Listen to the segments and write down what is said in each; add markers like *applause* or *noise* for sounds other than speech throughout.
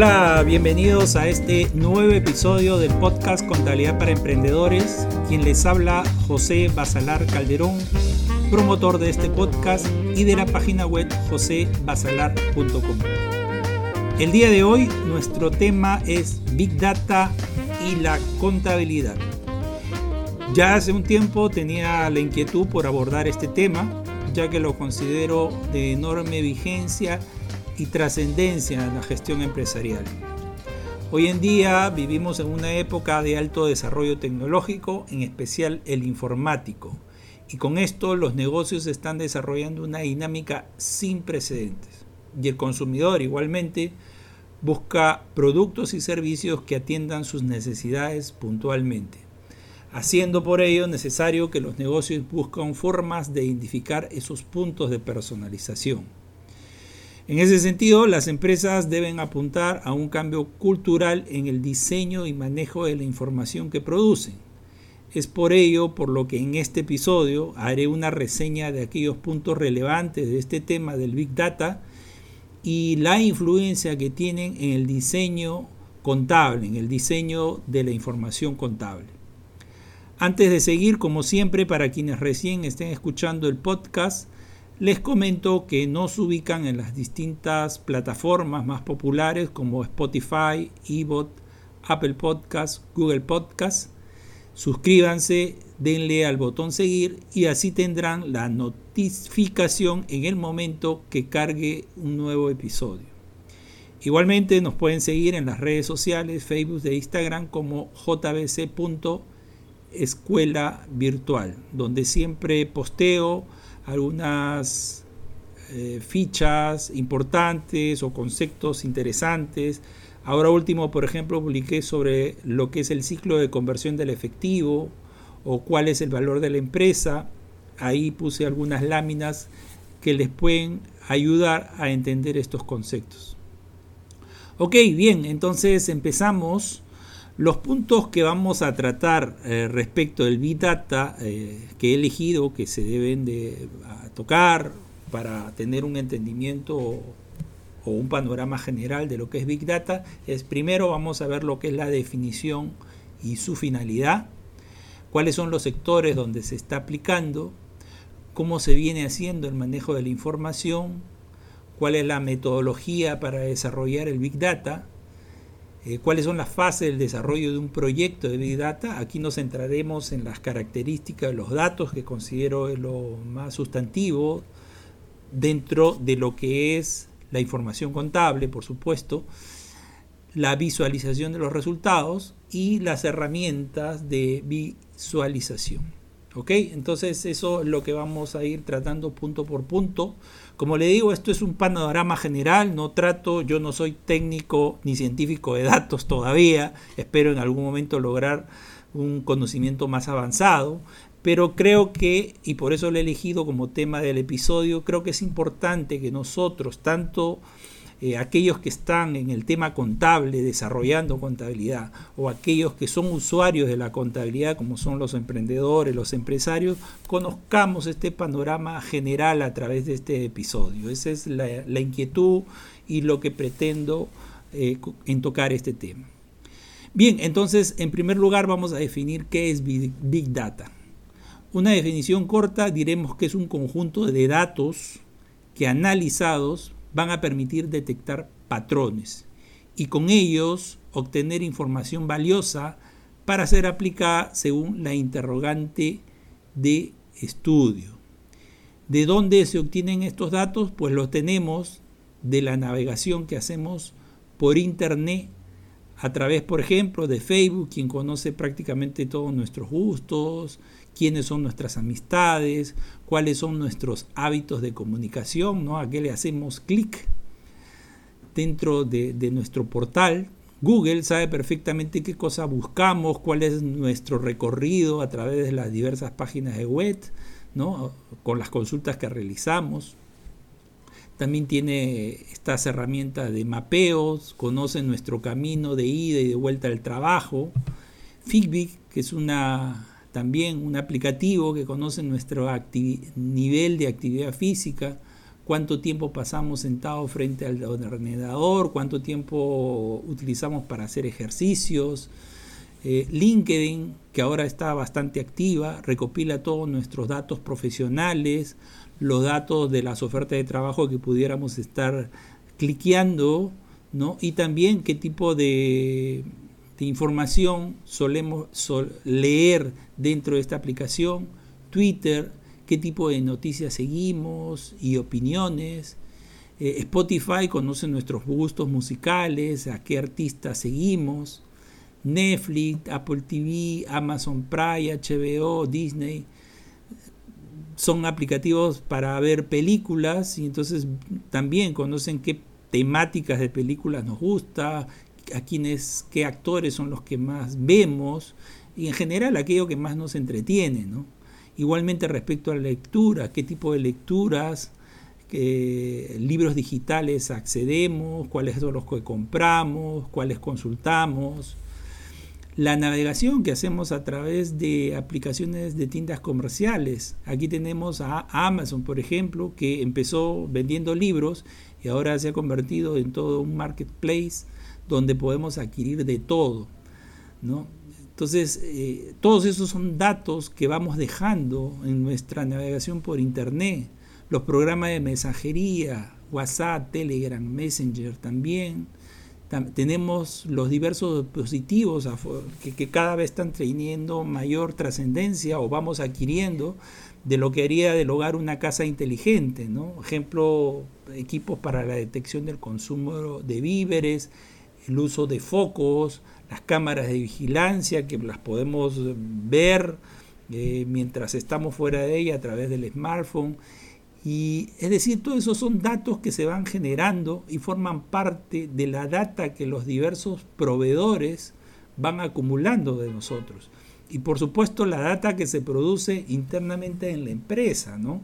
Hola, bienvenidos a este nuevo episodio del podcast Contabilidad para Emprendedores. Quien les habla, José Basalar Calderón, promotor de este podcast y de la página web josebasalar.com. El día de hoy nuestro tema es Big Data y la contabilidad. Ya hace un tiempo tenía la inquietud por abordar este tema, ya que lo considero de enorme vigencia y trascendencia en la gestión empresarial. Hoy en día vivimos en una época de alto desarrollo tecnológico, en especial el informático, y con esto los negocios están desarrollando una dinámica sin precedentes. Y el consumidor igualmente busca productos y servicios que atiendan sus necesidades puntualmente, haciendo por ello necesario que los negocios buscan formas de identificar esos puntos de personalización en ese sentido, las empresas deben apuntar a un cambio cultural en el diseño y manejo de la información que producen. Es por ello por lo que en este episodio haré una reseña de aquellos puntos relevantes de este tema del Big Data y la influencia que tienen en el diseño contable, en el diseño de la información contable. Antes de seguir, como siempre, para quienes recién estén escuchando el podcast, les comento que nos ubican en las distintas plataformas más populares como Spotify, eBot, Apple Podcasts, Google Podcasts. Suscríbanse, denle al botón seguir y así tendrán la notificación en el momento que cargue un nuevo episodio. Igualmente nos pueden seguir en las redes sociales, Facebook e Instagram como jbc.escuela virtual, donde siempre posteo algunas eh, fichas importantes o conceptos interesantes. Ahora último, por ejemplo, publiqué sobre lo que es el ciclo de conversión del efectivo o cuál es el valor de la empresa. Ahí puse algunas láminas que les pueden ayudar a entender estos conceptos. Ok, bien, entonces empezamos los puntos que vamos a tratar eh, respecto del Big Data eh, que he elegido, que se deben de tocar para tener un entendimiento o un panorama general de lo que es Big Data, es primero vamos a ver lo que es la definición y su finalidad, cuáles son los sectores donde se está aplicando, cómo se viene haciendo el manejo de la información, cuál es la metodología para desarrollar el Big Data, eh, cuáles son las fases del desarrollo de un proyecto de Big Data. Aquí nos centraremos en las características de los datos, que considero es lo más sustantivo dentro de lo que es la información contable, por supuesto, la visualización de los resultados y las herramientas de visualización. ¿Ok? Entonces eso es lo que vamos a ir tratando punto por punto. Como le digo, esto es un panorama general, no trato, yo no soy técnico ni científico de datos todavía, espero en algún momento lograr un conocimiento más avanzado, pero creo que, y por eso lo he elegido como tema del episodio, creo que es importante que nosotros, tanto eh, aquellos que están en el tema contable, desarrollando contabilidad, o aquellos que son usuarios de la contabilidad, como son los emprendedores, los empresarios, conozcamos este panorama general a través de este episodio. Esa es la, inquietud y lo que pretendo eh, en tocar este tema. Bien, entonces, en primer lugar vamos a definir qué es Big Data. Una definición corta diremos que es un conjunto de datos que analizados van a permitir detectar patrones y con ellos obtener información valiosa para ser aplicada según la interrogante de estudio. ¿De dónde se obtienen estos datos? Pues los tenemos de la navegación que hacemos por internet a través, por ejemplo, de Facebook, quien conoce prácticamente todos nuestros gustos, quiénes son nuestras amistades, cuáles son nuestros hábitos de comunicación, ¿no? a qué le hacemos clic dentro de, nuestro portal. Google sabe perfectamente qué cosa buscamos, cuál es nuestro recorrido a través de las diversas páginas de web, ¿no? con las consultas que realizamos. También tiene estas herramientas de mapeos, conoce nuestro camino de ida y de vuelta al trabajo. Fitbit, que es una también un aplicativo que conoce nuestro nivel de actividad física, cuánto tiempo pasamos sentados frente al ordenador, cuánto tiempo utilizamos para hacer ejercicios. Eh, LinkedIn, que ahora está bastante activa, recopila todos nuestros datos profesionales, los datos de las ofertas de trabajo que pudiéramos estar cliqueando, ¿no? Y también qué tipo de, información solemos leer dentro de esta aplicación, Twitter, qué tipo de noticias seguimos y opiniones. Eh, Spotify conoce nuestros gustos musicales, a qué artistas seguimos. Netflix, Apple TV, Amazon Prime, HBO, Disney. Son aplicativos para ver películas y entonces también conocen qué temáticas de películas nos gusta, a quienes, qué actores son los que más vemos y en general aquello que más nos entretiene. Igualmente respecto a la lectura, qué tipo de lecturas, qué libros digitales accedemos, cuáles son los que compramos, cuáles consultamos. La navegación que hacemos a través de aplicaciones de tiendas comerciales. Aquí tenemos a Amazon, por ejemplo, que empezó vendiendo libros y ahora se ha convertido en todo un marketplace donde podemos adquirir de todo. ¿no? Entonces, eh, todos esos son datos que vamos dejando en nuestra navegación por Internet. Los programas de mensajería, WhatsApp, Telegram, Messenger también. Tenemos los diversos dispositivos que, cada vez están teniendo mayor trascendencia o vamos adquiriendo de lo que haría del hogar una casa inteligente. ¿no? Ejemplo, equipos para la detección del consumo de víveres, el uso de focos, las cámaras de vigilancia que las podemos ver eh, mientras estamos fuera de ella a través del smartphone. Y es decir, todos esos son datos que se van generando y forman parte de la data que los diversos proveedores van acumulando de nosotros. Y por supuesto la data que se produce internamente en la empresa, ¿no?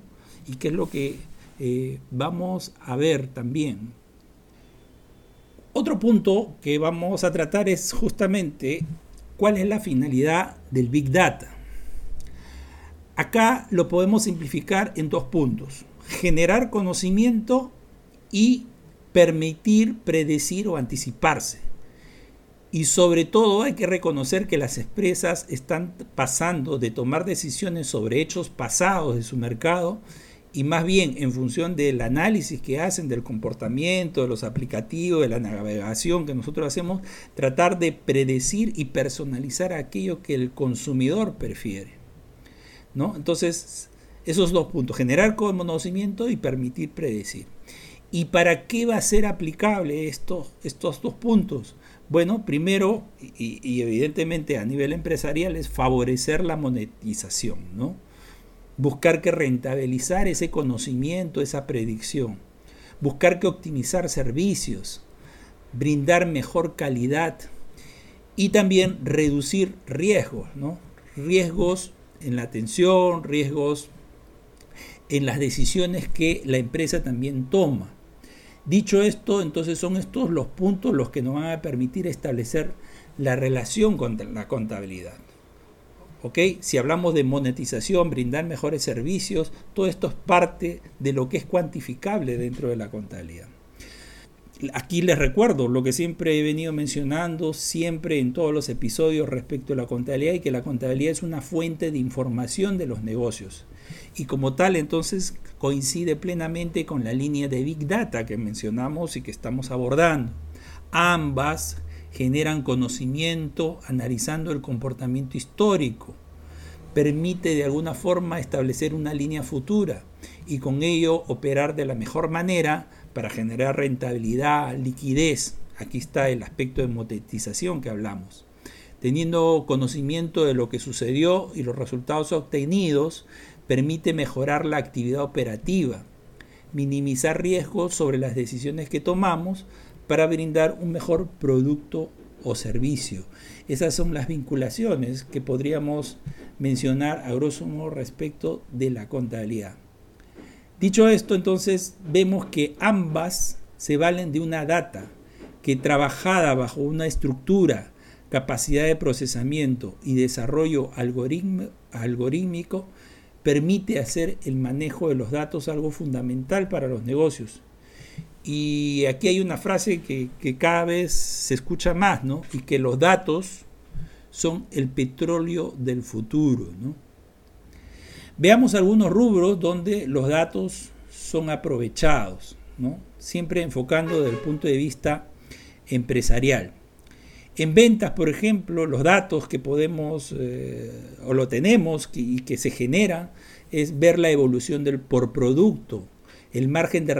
Y que es lo que eh, vamos a ver también. Otro punto que vamos a tratar es justamente cuál es la finalidad del Big Data. Acá lo podemos simplificar en dos puntos. Generar conocimiento y permitir predecir o anticiparse. Y sobre todo hay que reconocer que las empresas están pasando de tomar decisiones sobre hechos pasados de su mercado y más bien en función del análisis que hacen del comportamiento, de los aplicativos, de la navegación que nosotros hacemos, tratar de predecir y personalizar aquello que el consumidor prefiere. ¿no? Entonces, esos dos puntos, generar conocimiento y permitir predecir. ¿Y para qué va a ser aplicable estos, estos dos puntos? Bueno, primero, y, y evidentemente a nivel empresarial, es favorecer la monetización, ¿no? buscar que rentabilizar ese conocimiento, esa predicción, buscar que optimizar servicios, brindar mejor calidad y también reducir riesgos, ¿no? riesgos en la atención, riesgos en las decisiones que la empresa también toma. Dicho esto, entonces son estos los puntos los que nos van a permitir establecer la relación con la contabilidad. Si hablamos de monetización, brindar mejores servicios, todo esto es parte de lo que es cuantificable dentro de la contabilidad. Aquí les recuerdo lo que siempre he venido mencionando, siempre en todos los episodios respecto a la contabilidad y que la contabilidad es una fuente de información de los negocios. Y como tal, entonces coincide plenamente con la línea de Big Data que mencionamos y que estamos abordando. Ambas generan conocimiento analizando el comportamiento histórico, permite de alguna forma establecer una línea futura y con ello operar de la mejor manera para generar rentabilidad, liquidez. Aquí está el aspecto de monetización que hablamos. Teniendo conocimiento de lo que sucedió y los resultados obtenidos, permite mejorar la actividad operativa, minimizar riesgos sobre las decisiones que tomamos para brindar un mejor producto o servicio. Esas son las vinculaciones que podríamos mencionar a grosso modo respecto de la contabilidad. Dicho esto, entonces vemos que ambas se valen de una data que trabajada bajo una estructura, capacidad de procesamiento y desarrollo algorítmico permite hacer el manejo de los datos algo fundamental para los negocios. Y aquí hay una frase que, cada vez se escucha más, ¿no? Y que los datos son el petróleo del futuro, ¿no? Veamos algunos rubros donde los datos son aprovechados, ¿no? Siempre enfocando desde el punto de vista empresarial. En ventas, por ejemplo, los datos que podemos eh, o lo tenemos y que se genera es ver la evolución del por producto, el margen de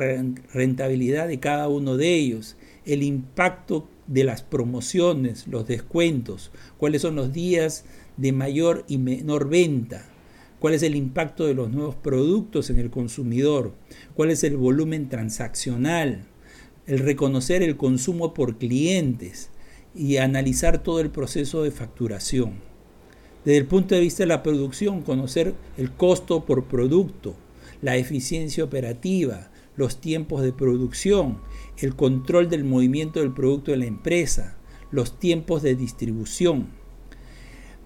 rentabilidad de cada uno de ellos, el impacto de las promociones, los descuentos, cuáles son los días de mayor y menor venta, cuál es el impacto de los nuevos productos en el consumidor, cuál es el volumen transaccional, el reconocer el consumo por clientes y analizar todo el proceso de facturación. Desde el punto de vista de la producción, conocer el costo por producto, la eficiencia operativa, los tiempos de producción, el control del movimiento del producto de la empresa, los tiempos de distribución.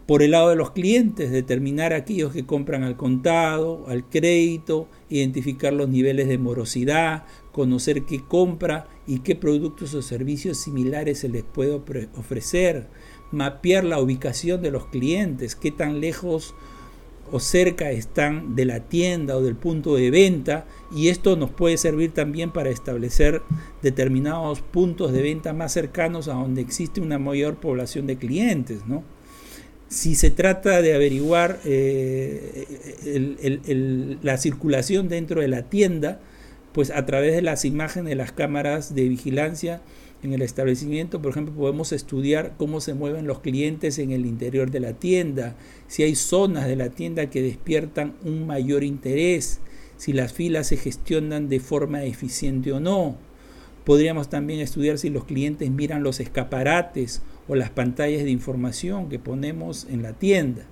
Por el lado de los clientes, determinar aquellos que compran al contado, al crédito, identificar los niveles de morosidad, conocer qué compra y qué productos o servicios similares se les puede ofrecer, mapear la ubicación de los clientes, qué tan lejos o cerca están de la tienda o del punto de venta y esto nos puede servir también para establecer determinados puntos de venta más cercanos a donde existe una mayor población de clientes. ¿no? Si se trata de averiguar eh, la circulación dentro de la tienda, pues a través de las imágenes de las cámaras de vigilancia en el establecimiento, por ejemplo, podemos estudiar cómo se mueven los clientes en el interior de la tienda, si hay zonas de la tienda que despiertan un mayor interés, si las filas se gestionan de forma eficiente o no. Podríamos también estudiar si los clientes miran los escaparates o las pantallas de información que ponemos en la tienda.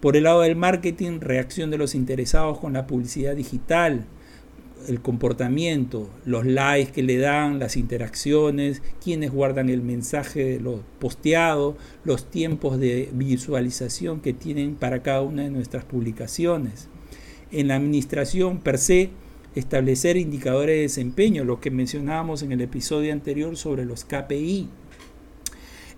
Por el lado del marketing, reacción de los interesados con la publicidad digital, el comportamiento, los likes que le dan, las interacciones, quienes guardan el mensaje de lo posteado, los tiempos de visualización que tienen para cada una de nuestras publicaciones. En la administración per se, establecer indicadores de desempeño, lo que mencionábamos en el episodio anterior sobre los KPI.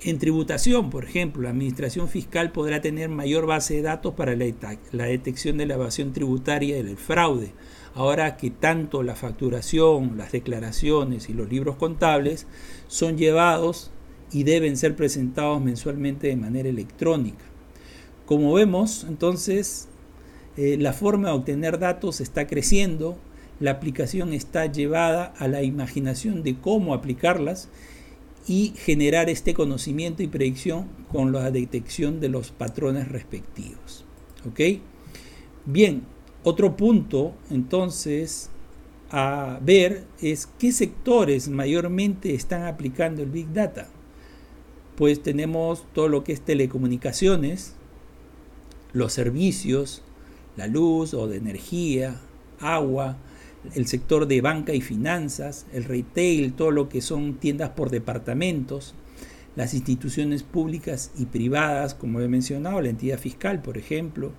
En tributación, por ejemplo, la Administración Fiscal podrá tener mayor base de datos para la detección de la evasión tributaria y del fraude, ahora que tanto la facturación, las declaraciones y los libros contables son llevados y deben ser presentados mensualmente de manera electrónica. Como vemos, entonces, eh, la forma de obtener datos está creciendo, la aplicación está llevada a la imaginación de cómo aplicarlas y generar este conocimiento y predicción con la detección de los patrones respectivos. ¿Ok? Bien, otro punto entonces a ver es qué sectores mayormente están aplicando el Big Data. Pues tenemos todo lo que es telecomunicaciones, los servicios, la luz o de energía, agua, el sector de banca y finanzas, el retail, todo lo que son tiendas por departamentos, las instituciones públicas y privadas, como he mencionado, la entidad fiscal, por ejemplo,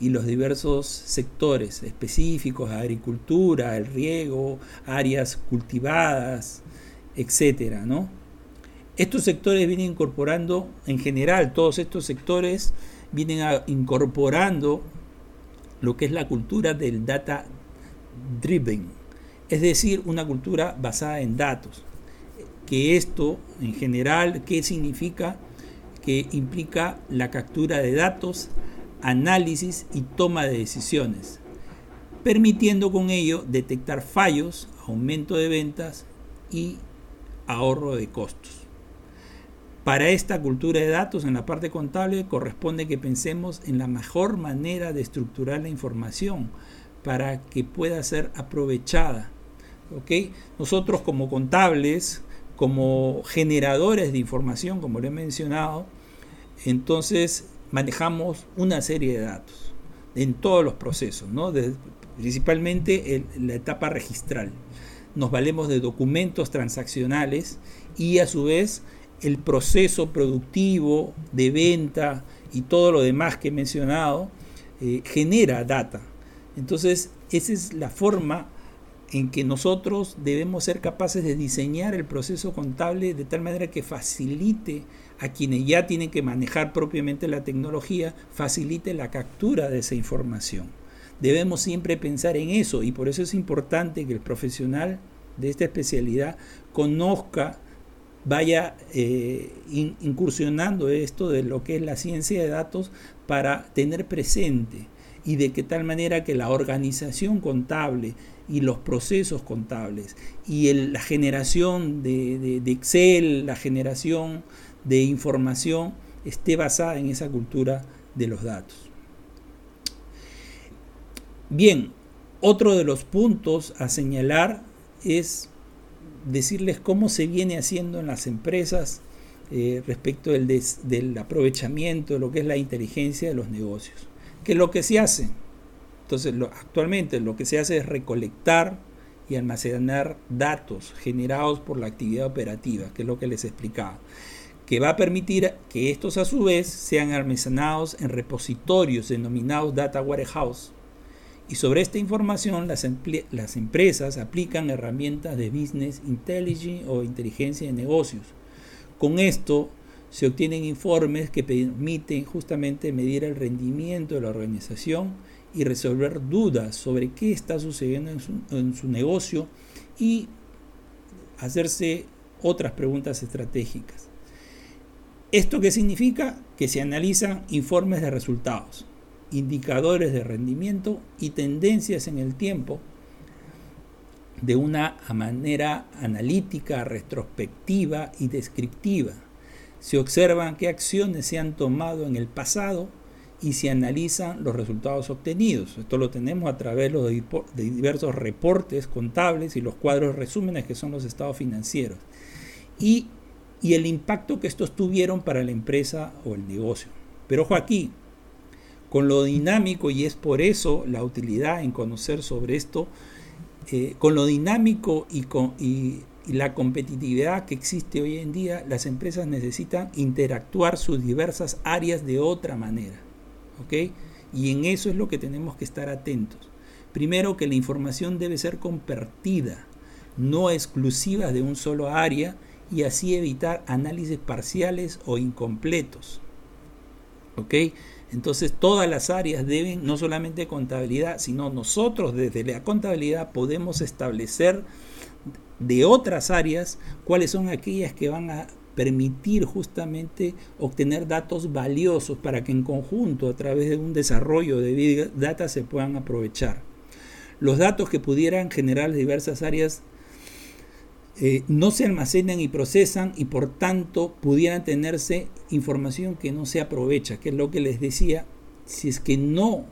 y los diversos sectores específicos, agricultura, el riego, áreas cultivadas, etcétera, ¿no? Estos sectores vienen incorporando, en general, todos estos sectores vienen incorporando lo que es la cultura del data driven, es decir, una cultura basada en datos. Que esto, en general, ¿qué significa? Que implica la captura de datos, análisis y toma de decisiones, permitiendo con ello detectar fallos, aumento de ventas y ahorro de costos. Para esta cultura de datos en la parte contable corresponde que pensemos en la mejor manera de estructurar la información para que pueda ser aprovechada. Nosotros como contables, como generadores de información, como le he mencionado, entonces manejamos una serie de datos en todos los procesos, principalmente en la etapa registral. Nos valemos de documentos transaccionales y a su vez el proceso productivo de venta y todo lo demás que he mencionado eh, genera data. Entonces, esa es la forma en que nosotros debemos ser capaces de diseñar el proceso contable de tal manera que facilite a quienes ya tienen que manejar propiamente la tecnología, facilite la captura de esa información. Debemos siempre pensar en eso y por eso es importante que el profesional de esta especialidad conozca, vaya eh, incursionando esto de lo que es la ciencia de datos para tener presente y de que tal manera que la organización contable y los procesos contables y la generación de, Excel, la generación de información esté basada en esa cultura de los datos. Bien, otro de los puntos a señalar es decirles cómo se viene haciendo en las empresas eh, respecto del, del, aprovechamiento de lo que es la inteligencia de los negocios. ¿Qué es lo que se hace? Entonces, actualmente lo que se hace es recolectar y almacenar datos generados por la actividad operativa, que es lo que les explicaba, que va a permitir que estos a su vez sean almacenados en repositorios denominados data warehouse, y sobre esta información las empresas aplican herramientas de business intelligence o inteligencia de negocios. Con esto se obtienen informes que permiten justamente medir el rendimiento de la organización y resolver dudas sobre qué está sucediendo en su, negocio y hacerse otras preguntas estratégicas. ¿Esto qué significa? Que se analizan informes de resultados indicadores de rendimiento y tendencias en el tiempo de una manera analítica, retrospectiva y descriptiva. Se observan qué acciones se han tomado en el pasado y se analizan los resultados obtenidos. Esto lo tenemos a través de diversos reportes contables y los cuadros resúmenes que son los estados financieros. Y, y el impacto que estos tuvieron para la empresa o el negocio. Pero ojo aquí, con lo dinámico, y es por eso la utilidad en conocer sobre esto, eh, con lo dinámico y, con, y, la competitividad que existe hoy en día, las empresas necesitan interactuar sus diversas áreas de otra manera. ¿ok? Y en eso es lo que tenemos que estar atentos. Primero que la información debe ser compartida, no exclusiva de un solo área, y así evitar análisis parciales o incompletos. ¿ok? Entonces todas las áreas deben, no solamente contabilidad, sino nosotros desde la contabilidad podemos establecer de otras áreas cuáles son aquellas que van a permitir justamente obtener datos valiosos para que en conjunto a través de un desarrollo de Big Data se puedan aprovechar. Los datos que pudieran generar diversas áreas eh, no se almacenan y procesan y por tanto pudieran tenerse información que no se aprovecha, que es lo que les decía, si es que no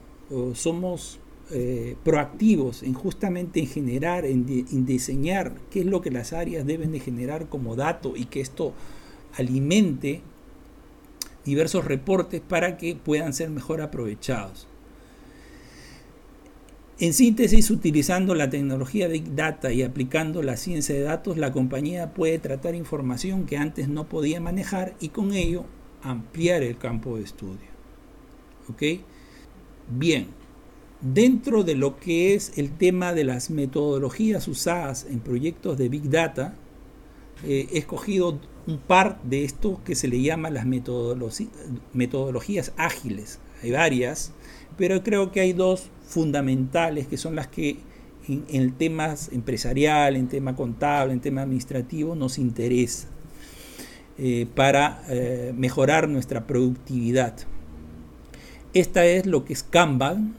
somos eh, proactivos en justamente en generar, en, diseñar qué es lo que las áreas deben de generar como dato y que esto alimente diversos reportes para que puedan ser mejor aprovechados. En síntesis, utilizando la tecnología Big Data y aplicando la ciencia de datos, la compañía puede tratar información que antes no podía manejar y con ello ampliar el campo de estudio. ¿Ok? Bien, dentro de lo que es el tema de las metodologías usadas en proyectos de Big Data, eh, he escogido un par de estos que se le llaman las metodologías ágiles. Hay varias, pero creo que hay dos fundamentales que son las que en, el tema empresarial, en tema contable, en tema administrativo nos interesa eh, para eh, mejorar nuestra productividad. Esta es lo que es Kanban,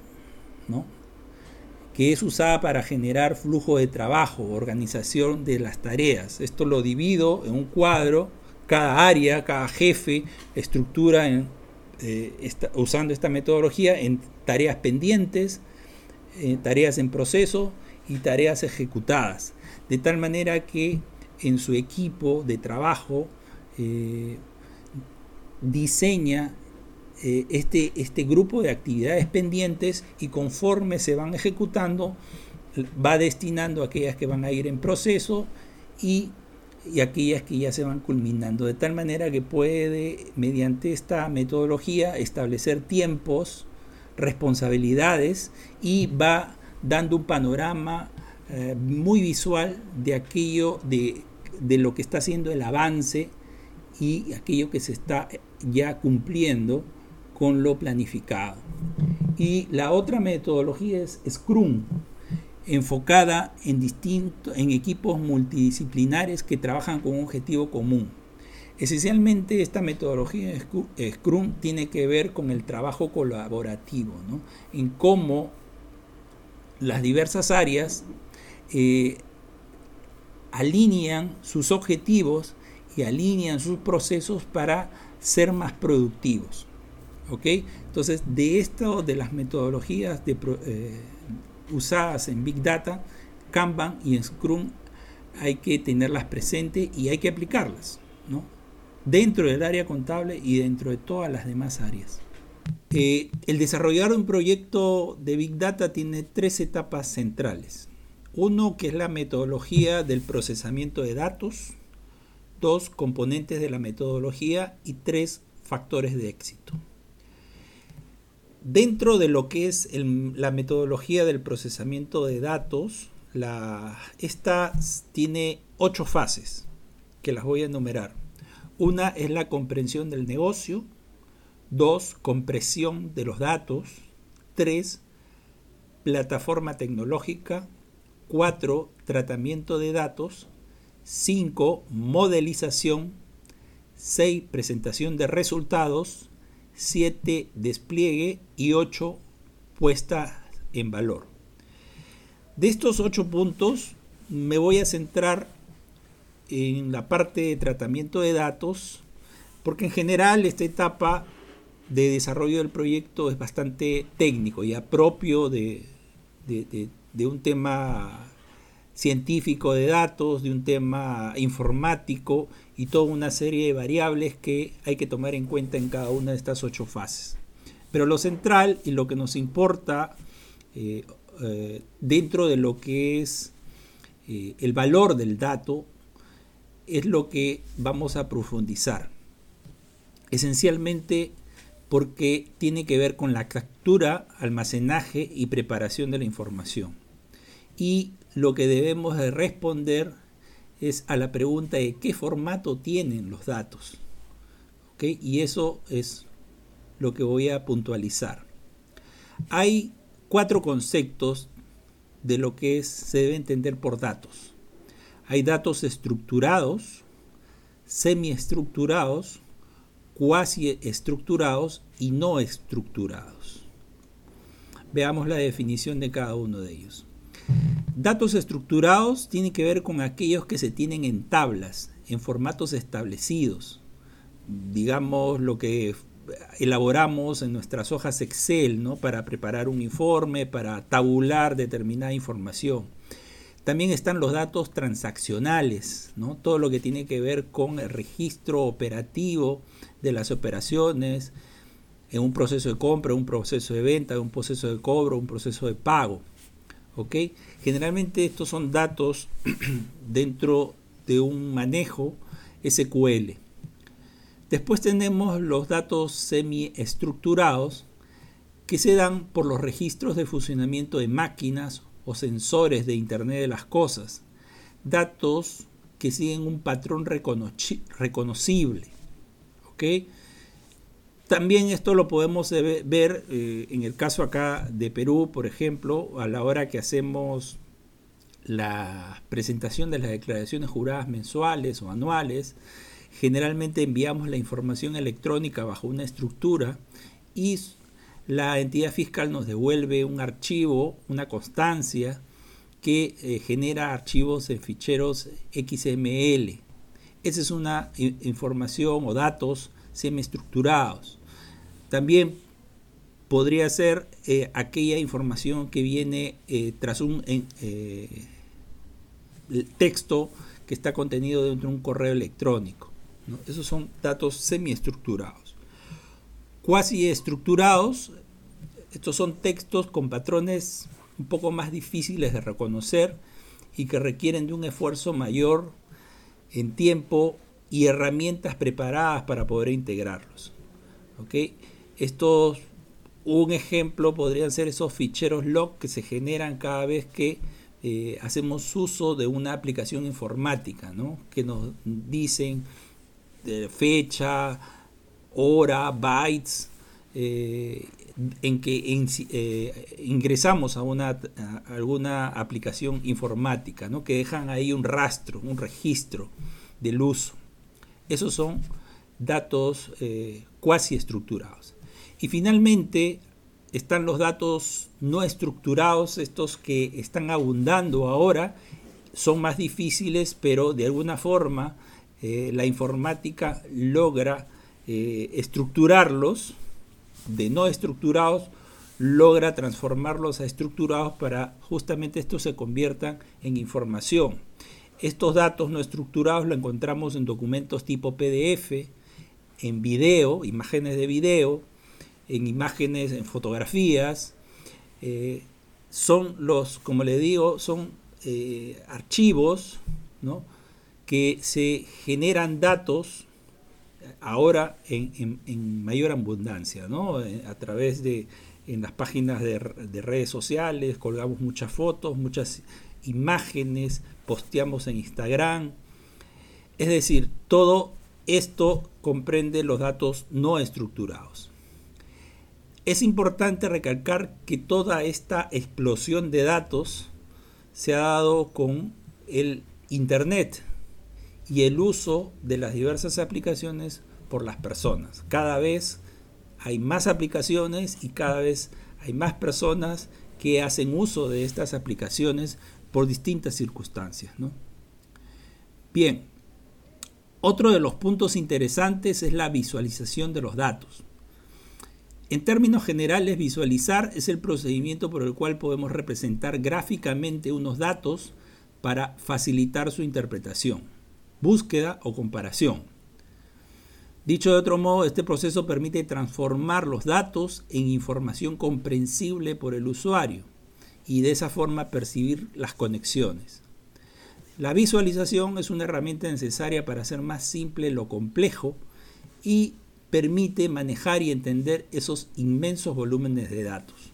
que es usada para generar flujo de trabajo, organización de las tareas. Esto lo divido en un cuadro, cada área, cada jefe estructura en, eh, usando esta metodología en tareas pendientes, eh, tareas en proceso y tareas ejecutadas. De tal manera que en su equipo de trabajo eh, diseña este, este grupo de actividades pendientes y conforme se van ejecutando, va destinando aquellas que van a ir en proceso y y aquellas que ya se van culminando, de tal manera que puede, mediante esta metodología, establecer tiempos responsabilidades y va dando un panorama eh, muy visual de aquello, de, de lo que está haciendo el avance y aquello que se está ya cumpliendo con lo planificado. Y la otra metodología es Scrum, enfocada en, en equipos multidisciplinares que trabajan con un objetivo común. Esencialmente esta metodología Scrum tiene que ver con el trabajo colaborativo, en cómo las diversas áreas eh, alinean sus objetivos y alinean sus procesos para ser más productivos. ¿Ok? Entonces, de esto, de las metodologías eh, usadas en Big Data, Kanban y Scrum hay que tenerlas presentes y hay que aplicarlas, ¿no? Dentro del área contable y dentro de todas las demás áreas. Eh, el desarrollar un proyecto de Big Data tiene tres etapas centrales. Uno, que es la metodología del procesamiento de datos. Dos, componentes de la metodología. Y tres, factores de éxito. Dentro de lo que es la metodología del procesamiento de datos, esta tiene ocho fases que las voy a enumerar. Una es la comprensión del negocio, dos, compresión de los datos, tres, plataforma tecnológica, cuatro, tratamiento de datos, cinco, modelización, seis, presentación de resultados, 7 despliegue y 8 puesta en valor. De estos 8 puntos me voy a centrar en la parte de tratamiento de datos, porque en general esta etapa de desarrollo del proyecto es bastante técnico, y propio de, de un tema científico de datos, de un tema informático y toda una serie de variables que hay que tomar en cuenta en cada una de estas ocho fases. Pero lo central y lo que nos importa eh, eh, dentro de lo que es eh, el valor del dato es lo que vamos a profundizar. Esencialmente porque tiene que ver con la captura, almacenaje y preparación de la información. Y lo que debemos de responder es a la pregunta de qué formato tienen los datos. Y eso es lo que voy a puntualizar. Hay cuatro conceptos de lo que se debe entender por datos. Hay datos estructurados, semiestructurados, cuasi estructurados y no estructurados. Veamos la definición de cada uno de ellos. Datos estructurados tienen que ver con aquellos que se tienen en tablas, en formatos establecidos. Digamos lo que elaboramos en nuestras hojas Excel, ¿no? Para preparar un informe, para tabular determinada información. También están los datos transaccionales, ¿no? Todo lo que tiene que ver con el registro operativo de las operaciones en un proceso de compra, un proceso de venta, un proceso de cobro, un proceso de pago. Generalmente estos son datos *clears throat* dentro de un manejo SQL. Después tenemos los datos semiestructurados que se dan por los registros de funcionamiento de máquinas o sensores de Internet de las Cosas. Datos que siguen un patrón reconocible. También esto lo podemos ver eh, en el caso acá de Perú, por ejemplo, a la hora que hacemos la presentación de las declaraciones juradas mensuales o anuales. Generalmente enviamos la información electrónica bajo una estructura y la entidad fiscal nos devuelve un archivo, una constancia que eh, genera archivos en ficheros XML. Esa es una información o datos semiestructurados. También podría ser eh, aquella información que viene eh, tras un eh, texto que está contenido dentro de un correo electrónico. Esos son datos semiestructurados. Cuasi estructurados, estos son textos con patrones un poco más difíciles de reconocer y que requieren de un esfuerzo mayor en tiempo y herramientas preparadas para poder integrarlos. Estos un ejemplo podrían ser esos ficheros log que se generan cada vez que eh, hacemos uso de una aplicación informática, ¿no? que nos dicen fecha, hora, bytes, eh, en que eh, ingresamos a, una, alguna aplicación informática, ¿no? que dejan ahí un rastro, un registro del uso. Esos son datos cuasi estructurados. Y finalmente están los datos no estructurados, estos que están abundando ahora, son más difíciles, pero de alguna forma eh, la informática logra eh, estructurarlos, de no estructurados, logra transformarlos a estructurados para justamente estos se conviertan en información. Estos datos no estructurados lo encontramos en documentos tipo PDF, en video, imágenes de video, en imágenes, en fotografías. Eh, son los, como le digo, son eh, archivos que se generan datos ahora en, mayor abundancia, eh, a través de en las páginas de, de, redes sociales, colgamos muchas fotos, muchas imágenes, posteamos en Instagram. Es decir, todo esto comprende los datos no estructurados. Es importante recalcar que toda esta explosión de datos se ha dado con el Internet y el uso de las diversas aplicaciones por las personas. Cada vez hay más aplicaciones y cada vez hay más personas que hacen uso de estas aplicaciones por distintas circunstancias. Bien, otro de los puntos interesantes es la visualización de los datos. En términos generales, visualizar es el procedimiento por el cual podemos representar gráficamente unos datos para facilitar su interpretación, búsqueda o comparación. Dicho de otro modo, este proceso permite transformar los datos en información comprensible por el usuario y de esa forma percibir las conexiones. La visualización es una herramienta necesaria para hacer más simple lo complejo y permite manejar y entender esos inmensos volúmenes de datos.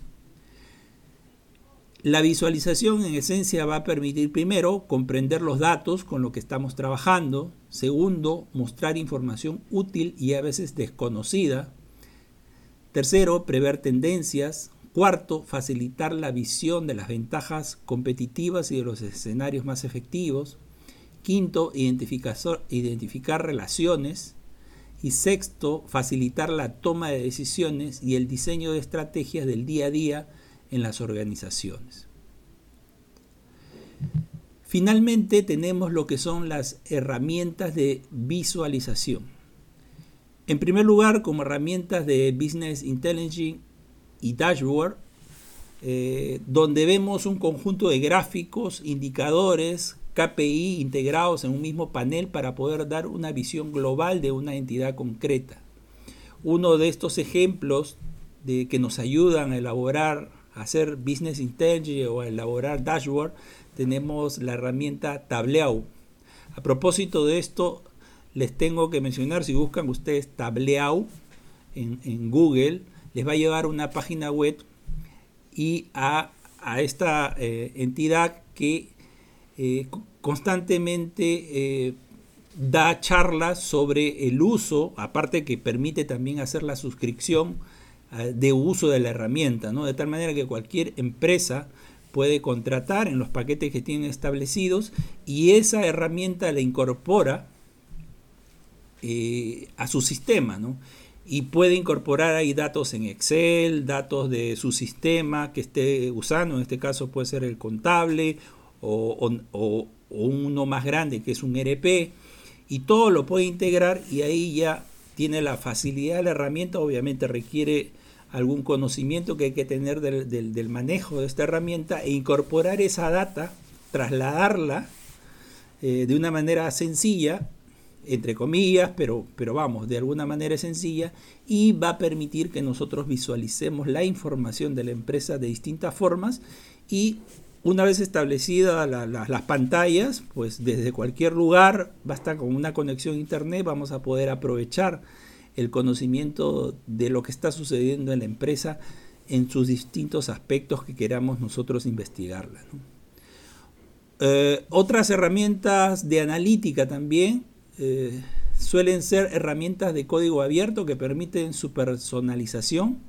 La visualización en esencia va a permitir primero comprender los datos con los que estamos trabajando, segundo, mostrar información útil y a veces desconocida, tercero, prever tendencias, cuarto, facilitar la visión de las ventajas competitivas y de los escenarios más efectivos, quinto, identificar, relaciones, y sexto, facilitar la toma de decisiones y el diseño de estrategias del día a día en las organizaciones. Finalmente tenemos lo que son las herramientas de visualización. En primer lugar, como herramientas de Business Intelligence y Dashboard, eh, donde vemos un conjunto de gráficos, indicadores, KPI integrados en un mismo panel para poder dar una visión global de una entidad concreta. Uno de estos ejemplos de que nos ayudan a elaborar, a hacer business intelligence o a elaborar dashboard, tenemos la herramienta Tableau. A propósito de esto, les tengo que mencionar, si buscan ustedes Tableau en, Google, les va a llevar una página web y a, esta eh, entidad que eh, constantemente eh, da charlas sobre el uso, aparte que permite también hacer la suscripción de uso de la herramienta, ¿no? de tal manera que cualquier empresa puede contratar en los paquetes que tienen establecidos y esa herramienta la incorpora a su sistema, y puede incorporar ahí datos en Excel, datos de su sistema que esté usando, en este caso puede ser el contable o, uno más grande que es un RP, y todo lo puede integrar y ahí ya tiene la facilidad de la herramienta, obviamente requiere algún conocimiento que hay que tener del, manejo de esta herramienta e incorporar esa data, trasladarla eh, de una manera sencilla, entre comillas, pero, pero vamos, de alguna manera sencilla, y va a permitir que nosotros visualicemos la información de la empresa de distintas formas y una vez establecidas las pantallas, pues desde cualquier lugar, basta con una conexión a internet, vamos a poder aprovechar el conocimiento de lo que está sucediendo en la empresa en sus distintos aspectos que queramos nosotros investigarla. Eh, otras herramientas de analítica también eh, suelen ser herramientas de código abierto que permiten su personalización.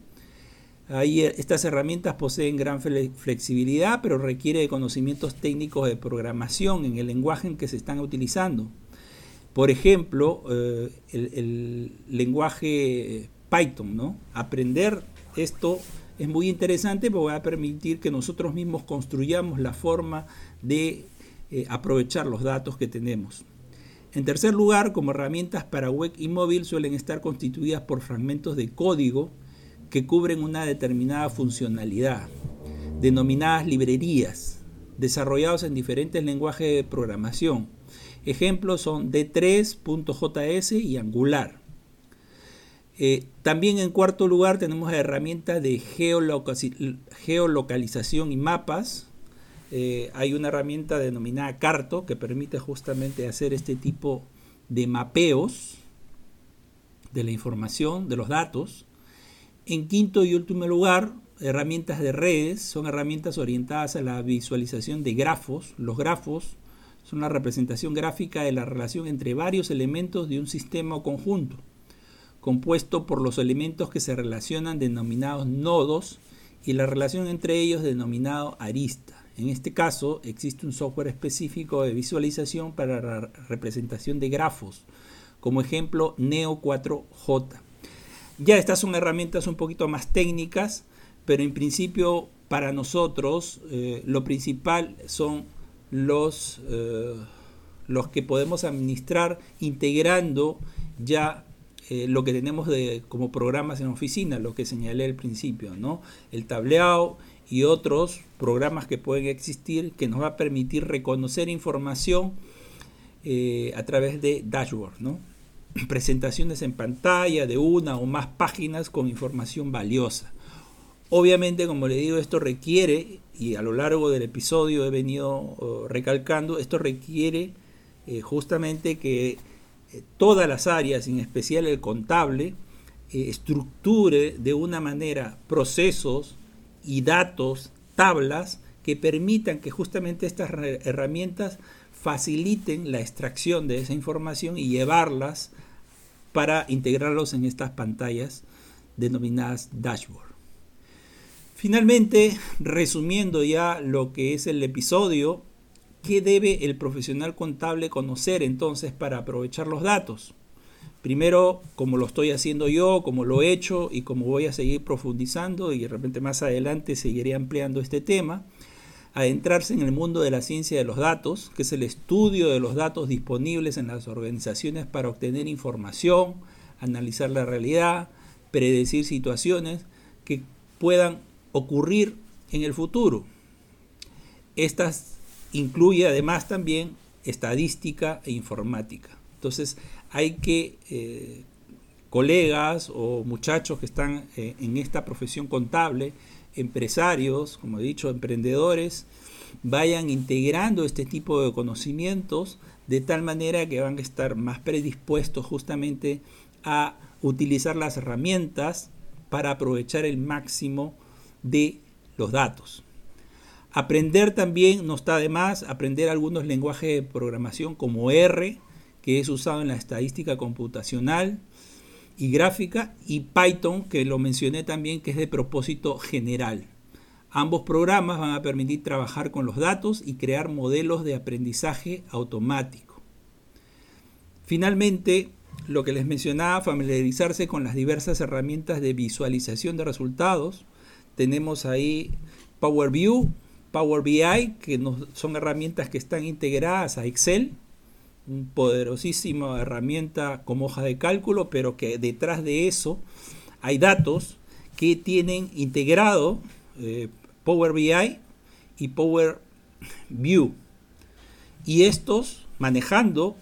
Ahí, eh, estas herramientas poseen gran flexibilidad, pero requiere de conocimientos técnicos de programación en el lenguaje en que se están utilizando. Por ejemplo, el, lenguaje Python, ¿no? Aprender esto es muy interesante porque va a permitir que nosotros mismos construyamos la forma de eh, aprovechar los datos que tenemos. En tercer lugar, como herramientas para web y móvil suelen estar constituidas por fragmentos de código que cubren una determinada funcionalidad, denominadas librerías, desarrollados en diferentes lenguajes de programación. Ejemplos son D3.js y Angular. Eh, también en cuarto lugar tenemos herramientas de geolocalización y mapas. Eh, hay una herramienta denominada Carto que permite justamente hacer este tipo de mapeos de la información, de los datos. En quinto y último lugar, herramientas de redes son herramientas orientadas a la visualización de grafos. Los grafos son la representación gráfica de la relación entre varios elementos de un sistema o conjunto compuesto por los elementos que se relacionan denominados nodos y la relación entre ellos denominado arista. En este caso existe un software específico de visualización para la representación de grafos, como ejemplo Neo 4J. Ya estas son herramientas un poquito más técnicas, pero en principio para nosotros eh, lo principal son los, eh, los que podemos administrar integrando ya eh, lo que tenemos de, como programas en oficina, lo que señalé al principio, ¿no? El tableado y otros programas que pueden existir que nos va a permitir reconocer información eh, a través de dashboard. *clears throat* Presentaciones en pantalla de una o más páginas con información valiosa. Obviamente, como le digo, esto requiere, y a lo largo del episodio he venido recalcando, esto requiere eh, justamente que todas las áreas, en especial el contable, eh, estructure de una manera procesos y datos, tablas, que permitan que justamente estas herramientas faciliten la extracción de esa información y llevarlas para integrarlos en estas pantallas denominadas dashboard. Finalmente, resumiendo ya lo que es el episodio, ¿Qué debe el profesional contable conocer entonces para aprovechar los datos? Primero, como lo estoy haciendo yo, como lo he hecho y como voy a seguir profundizando y de repente más adelante seguiré ampliando este tema, adentrarse en el mundo de la ciencia de los datos, que es el estudio de los datos disponibles en las organizaciones para obtener información, analizar la realidad, predecir situaciones que puedan ocurrir en el futuro. Estas incluye además también estadística e informática. Entonces hay que eh, colegas o muchachos que están eh, en esta profesión contable, empresarios, como he dicho, emprendedores, vayan integrando este tipo de conocimientos de tal manera que van a estar más predispuestos justamente a utilizar las herramientas para aprovechar el máximo de los datos. Aprender también no está de más, aprender algunos lenguajes de programación como R, que es usado en la estadística computacional y gráfica, y Python, que lo mencioné también, que es de propósito general. Ambos programas van a permitir trabajar con los datos y crear modelos de aprendizaje automático. Finalmente, lo que les mencionaba, familiarizarse con las diversas herramientas de visualización de resultados. Tenemos ahí Power View, Power BI, que son herramientas que están integradas a Excel, un poderosísima herramienta como hoja de cálculo, pero que detrás de eso hay datos que tienen integrado eh, Power BI y Power View. Y estos manejando,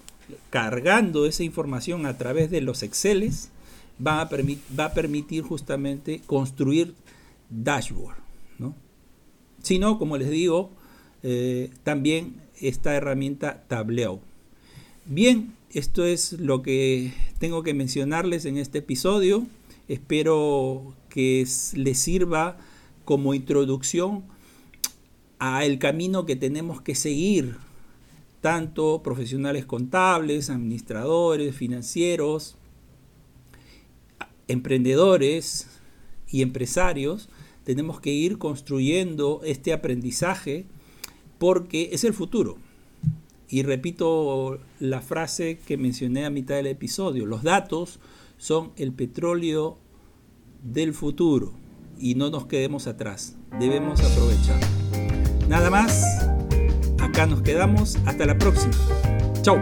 cargando esa información a través de los Exceles, va a, permitir justamente construir dashboard. ¿no? sino, como les digo, eh, también esta herramienta Tableau. Bien, esto es lo que tengo que mencionarles en este episodio. Espero que les sirva como introducción a el camino que tenemos que seguir, tanto profesionales contables, administradores, financieros, emprendedores y empresarios, tenemos que ir construyendo este aprendizaje porque es el futuro. Y repito la frase que mencioné a mitad del episodio, los datos son el petróleo del futuro y no nos quedemos atrás, debemos aprovechar. Nada más, acá nos quedamos, hasta la próxima. Chau.